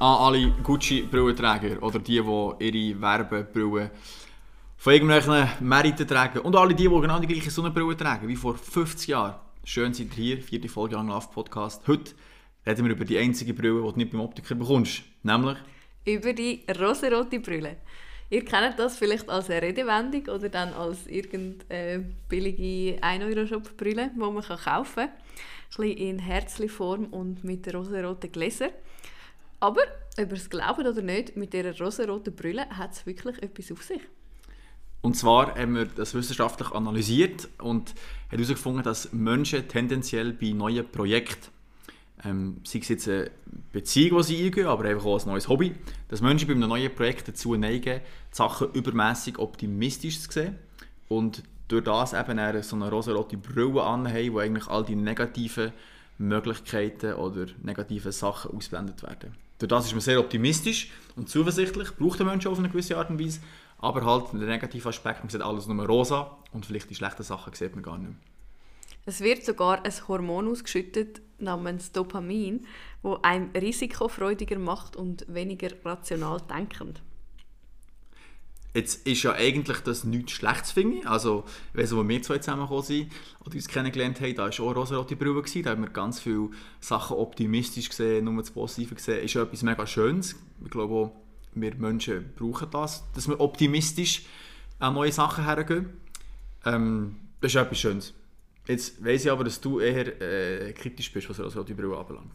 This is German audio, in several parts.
an alle Gucci-Brillenträger oder die, die ihre Werbebrillen von irgendwelchen Meriten tragen und alle die, die genau die gleiche Sonnenbrille tragen wie vor 50 Jahren. Schön seid ihr hier, vierte Folge Young Love Podcast. Heute reden wir über die einzige Brille, die du nicht beim Optiker bekommst, nämlich über die rosarote Brille. Ihr kennt das vielleicht als Redewendung oder dann als irgendeine billige 1-Euro-Shop-Brille, die man kaufen kann. Ein bisschen in Herzli-Form und mit rosaroten Gläsern. Aber, ob ihr es glaubt oder nicht, mit dieser rosaroten Brille hat es wirklich etwas auf sich. Und zwar haben wir das wissenschaftlich analysiert und herausgefunden, dass Menschen tendenziell bei neuen Projekten, ähm, sei es jetzt eine Beziehung, die sie eingehen, aber einfach auch ein neues Hobby, dass Menschen bei einem neuen Projekt dazu neigen, die Sachen übermäßig optimistisch zu sehen und durch das eben so eine rosa-rote Brille anhaben, wo eigentlich all die negativen Möglichkeiten oder negativen Sachen ausblendet werden. Durch das ist man sehr optimistisch und zuversichtlich, braucht der Mensch auf eine gewisse Art und Weise, aber halt der negative Aspekt, man sieht alles nur rosa und vielleicht die schlechten Sachen sieht man gar nicht mehr. Es wird sogar ein Hormon ausgeschüttet namens Dopamin, wo einem risikofreudiger macht und weniger rational denkend. Jetzt ist ja eigentlich das nichts Schlechtes, finde ich. Also, wenn wir zwei zusammengekommen sind und uns kennengelernt haben, da war auch rosa-rote Brille. Da haben wir ganz viele Sachen optimistisch gesehen, nur das Positive gesehen. Ist ja etwas mega Schönes. Ich glaube auch, wir Menschen brauchen das, dass wir optimistisch an neue Sachen hergehen. Ähm, das ist etwas Schönes. Jetzt weiss ich aber, dass du eher äh, kritisch bist, was rosa-rote Brille anbelangt.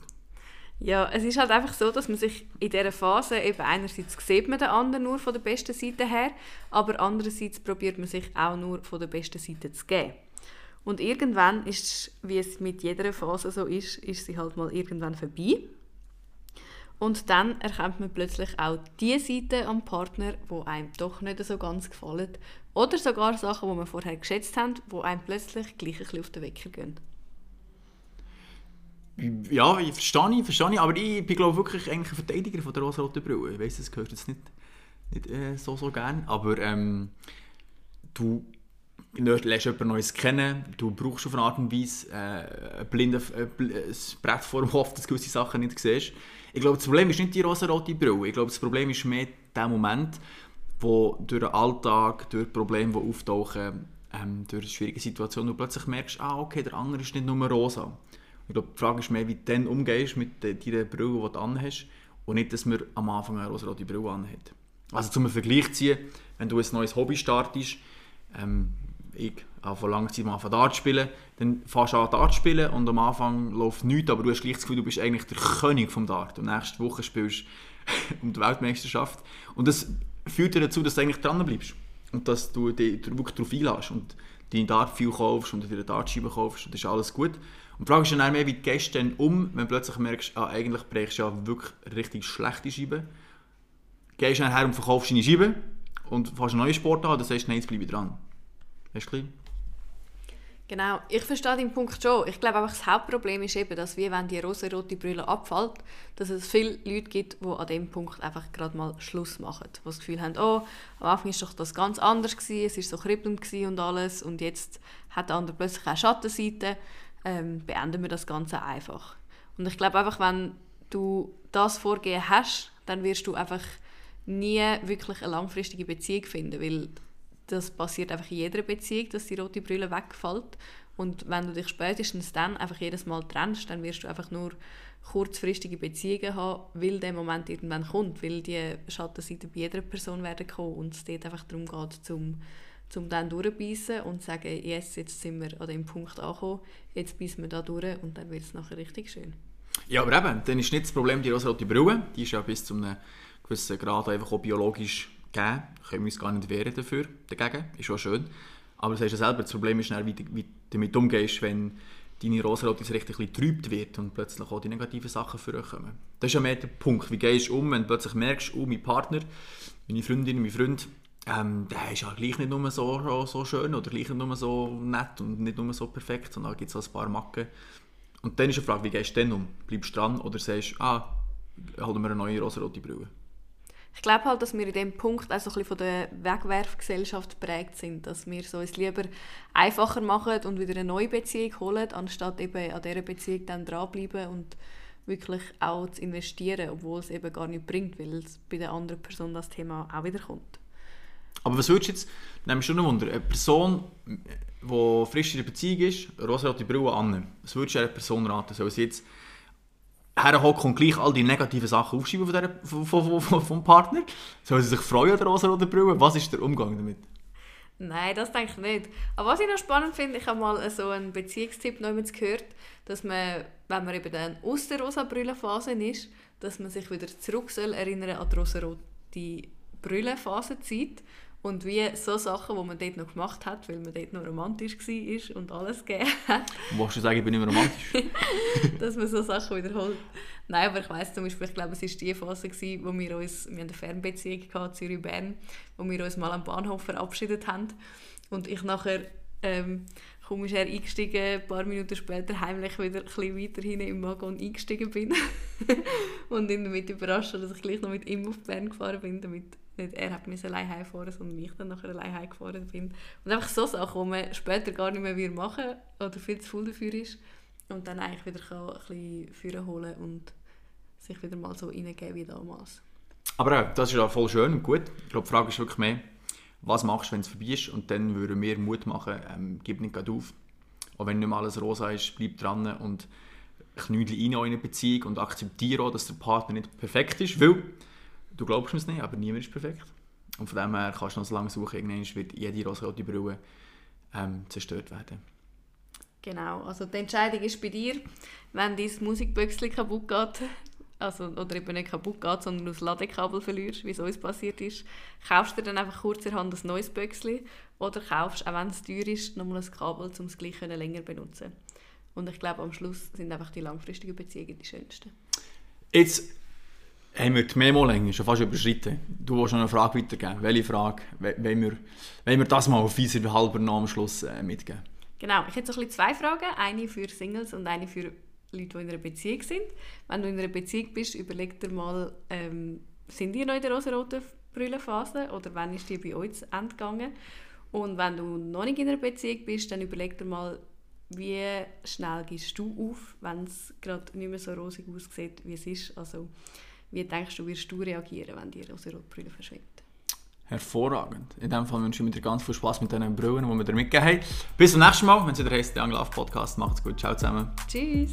Ja, es ist halt einfach so, dass man sich in dieser Phase eben einerseits sieht man den anderen nur von der besten Seite her, aber andererseits probiert man sich auch nur von der besten Seite zu geben. Und irgendwann ist, wie es mit jeder Phase so ist, ist sie halt mal irgendwann vorbei. Und dann erkennt man plötzlich auch die Seite am Partner, wo einem doch nicht so ganz gefallen. Oder sogar Sachen, die man vorher geschätzt haben, wo einem plötzlich gleich ein bisschen auf den Wecker gehen. Ja, ich verstehe, verstehe aber ich bin glaube wirklich eigentlich ein Verteidiger von der rosa-roten Brille. Ich weiß, das gehört jetzt nicht, nicht äh, so, so gern, aber ähm, du lernst jemanden Neues kennen, du brauchst auf eine Art und Weise äh, ein, blindes, äh, Brett vor dem Hof, dass du gewisse Sachen nicht siehst. Ich glaube, das Problem ist nicht die rosa-rote Brille, ich glaube, das Problem ist mehr der Moment, wo durch den Alltag, durch Probleme, die auftauchen, ähm, durch schwierige Situationen, du plötzlich merkst, ah, okay, der andere ist nicht nur rosa. Ich glaube, die Frage ist mehr, wie du dann umgehst mit deiner Brille, die du anhast und nicht, dass man am Anfang eine rosa-rote Brille anhat. Also zum Vergleich ziehen, wenn du ein neues Hobby startest, ähm, ich habe vor langer Zeit mal von Dart spielen, dann fährst du an Dart spielen und am Anfang läuft nichts, aber du hast gleich das Gefühl, du bist eigentlich der König vom Dart. Und nächste Woche spielst du um die Weltmeisterschaft. Und das führt dazu, dass du eigentlich dran und dass du dich wirklich darauf einlässt und deine Dart viel kaufst und dir eine Dartscheibe kaufst und das ist alles gut. Und die Frage ist dann mehr, wie gehst du denn um, wenn du plötzlich merkst, ah, eigentlich brauchst du ja wirklich richtig schlechte Scheiben. Gehst du dann her und verkaufst deine Scheibe und fährst einen neuen Sport an, sagst du, nein, jetzt bleibe ich dran. Weißt du, Genau, ich verstehe den Punkt schon. Ich glaube einfach, das Hauptproblem ist eben, dass wie wenn die rosa-rote Brille abfällt, dass es viele Leute gibt, die an dem Punkt einfach gerade mal Schluss machen. Die das Gefühl haben, oh, am Anfang war doch das ganz anders, gewesen, es war so kribbelnd und alles und jetzt hat der andere plötzlich auch Schattenseiten ähm, beenden wir das Ganze einfach. Und ich glaube einfach, wenn du das Vorgehen hast, dann wirst du einfach nie wirklich eine langfristige Beziehung finden, weil das passiert einfach in jeder Beziehung, dass die rote Brille wegfällt. Und wenn du dich spätestens dann einfach jedes Mal trennst, dann wirst du einfach nur kurzfristige Beziehungen haben, weil der Moment irgendwann kommt, weil die Schattenseiten bei jeder Person werden kommen und es dort einfach darum geht, zum um dann durchbeissen und zu sagen, yes, jetzt sind wir an dem Punkt angekommen, jetzt beißen wir da durch und dann wird es nachher richtig schön. Ja, aber eben, dann ist nicht das Problem die rosarote Brille, die ist ja bis zu einem gewissen Grad einfach auch biologisch gegeben, können wir uns gar nicht wehren dafür, dagegen, ist schon schön. Aber das heißt ja selber, das Problem ist dann, wie, du, damit umgehst, wenn deine rosarote richtig getrübt wird und plötzlich auch die negativen Sachen vorkommen. Das ist ja mehr der Punkt, wie gehst du um, wenn du plötzlich merkst, oh, mein Partner, meine Freundin, mein Freund, ähm, der ist ja gleich nicht nur so, so schön oder gleich nicht nur so nett und nicht nur so perfekt, sondern da gibt es ein paar Macken. Und dann ist die Frage, wie gehst du denn um? Bleibst du dran oder sagst ah, holen wir eine neue rosarote Brille? Ich glaube halt, dass wir in dem Punkt auch von der Wegwerfgesellschaft geprägt sind, dass wir so es lieber einfacher machen und wieder eine neue Beziehung holen, anstatt eben an dieser Beziehung dann dranbleiben und wirklich auch zu investieren, obwohl es eben gar nicht bringt, weil es bei der anderen Person das Thema auch wieder kommt. Aber was würdest du jetzt, nehme ich schon ein Wunder, eine Person, die frisch in der Beziehung ist, rosarote Brille an, was würdest du einer Person raten? Soll sie jetzt herhocken und gleich all die negativen Sachen aufschreiben von der, von, von, von, vom Partner? Soll sie sich freuen an der rosaroten Brille? Was ist der Umgang damit? Nein, das denke ich nicht. Aber was ich noch spannend finde, ich habe mal so einen Beziehungstipp noch gehört, dass man, wenn man eben dann aus der rosa Brüllenphase ist, dass man sich wieder zurück soll erinnern an die rosarote Brüllenphase Zeit und wie so Sachen, die man dort noch gemacht hat, weil man dort noch romantisch war und alles gegeben hat. Wolltest du sagen, ich bin nicht mehr romantisch? dass man so Sachen wiederholt. Nein, aber ich weiss zum Beispiel, ich glaube, es war die Phase, gewesen, wo wir uns, wir eine Fernbeziehung hatten, Zürich-Bern, wo wir uns mal am Bahnhof verabschiedet haben. Und ich nachher, ähm, komisch er eingestiegen, ein paar Minuten später heimlich wieder ein bisschen weiter hinten im Wagon eingestiegen bin. und ihn damit überrascht, dass ich gleich noch mit ihm auf Bern gefahren bin, damit nicht er hat mich allein heimfahren, sondern ich dann nachher allein heimgefahren bin. Und einfach so Sachen, die man später gar nicht mehr machen oder viel zu viel dafür ist und dann eigentlich wieder ein bisschen holen und sich wieder mal so reingeben wie damals. Aber das ist ja voll schön und gut. Ich glaube, die Frage ist wirklich mehr, was machst du, wenn es vorbei ist? Und dann würde mir Mut machen, ähm, gib nicht auf. Auch wenn nicht mehr alles rosa ist, bleib dran und knüdel rein in eine Beziehung und akzeptiere auch, dass der Partner nicht perfekt ist, weil du glaubst mir es nicht, aber niemand ist perfekt. Und von dem her kannst du noch so lange suchen, irgendwann wird jede rosarote Brille ähm, zerstört werden. Genau, also die Entscheidung ist bei dir. Wenn dein Musikbüchschen kaputt geht, also, oder eben nicht kaputt geht, sondern du das Ladekabel verlierst, wie es uns passiert ist, kaufst du dann einfach kurzerhand ein neues Büchschen oder kaufst, auch wenn es teuer ist, nochmal ein Kabel, um es gleich länger zu benutzen. Und ich glaube, am Schluss sind einfach die langfristigen Beziehungen die schönsten. Jetzt haben wir die Memo-Länge schon fast überschritten. Du willst noch eine Frage weitergeben. Welche Frage wollen wir, wollen wir das mal auf unseren halber am Schluss äh, mitgeben? Genau, ich hätte so ein zwei Fragen. Eine für Singles und eine für Leute, die in einer Beziehung sind. Wenn du in einer Beziehung bist, überleg dir mal, ähm, sind die noch in der rosa-roten Brüllenphase oder wann ist die bei euch zu Ende gegangen? Und wenn du noch nicht in einer Beziehung bist, dann überleg dir mal, wie schnell gehst du auf, wenn es gerade nicht mehr so rosig aussieht, wie es ist. Also, wie denkst du, wirst du reagieren, wenn die rosa-rote Brille verschwindet? Hervorragend. In dem Fall wünsche ich dir ganz viel Spaß mit diesen Brillen, die wir dir mitgegeben haben. Bis zum nächsten Mal, wenn es wieder heisst, der Angelauf Podcast. Macht's gut. Ciao zusammen. Tschüss.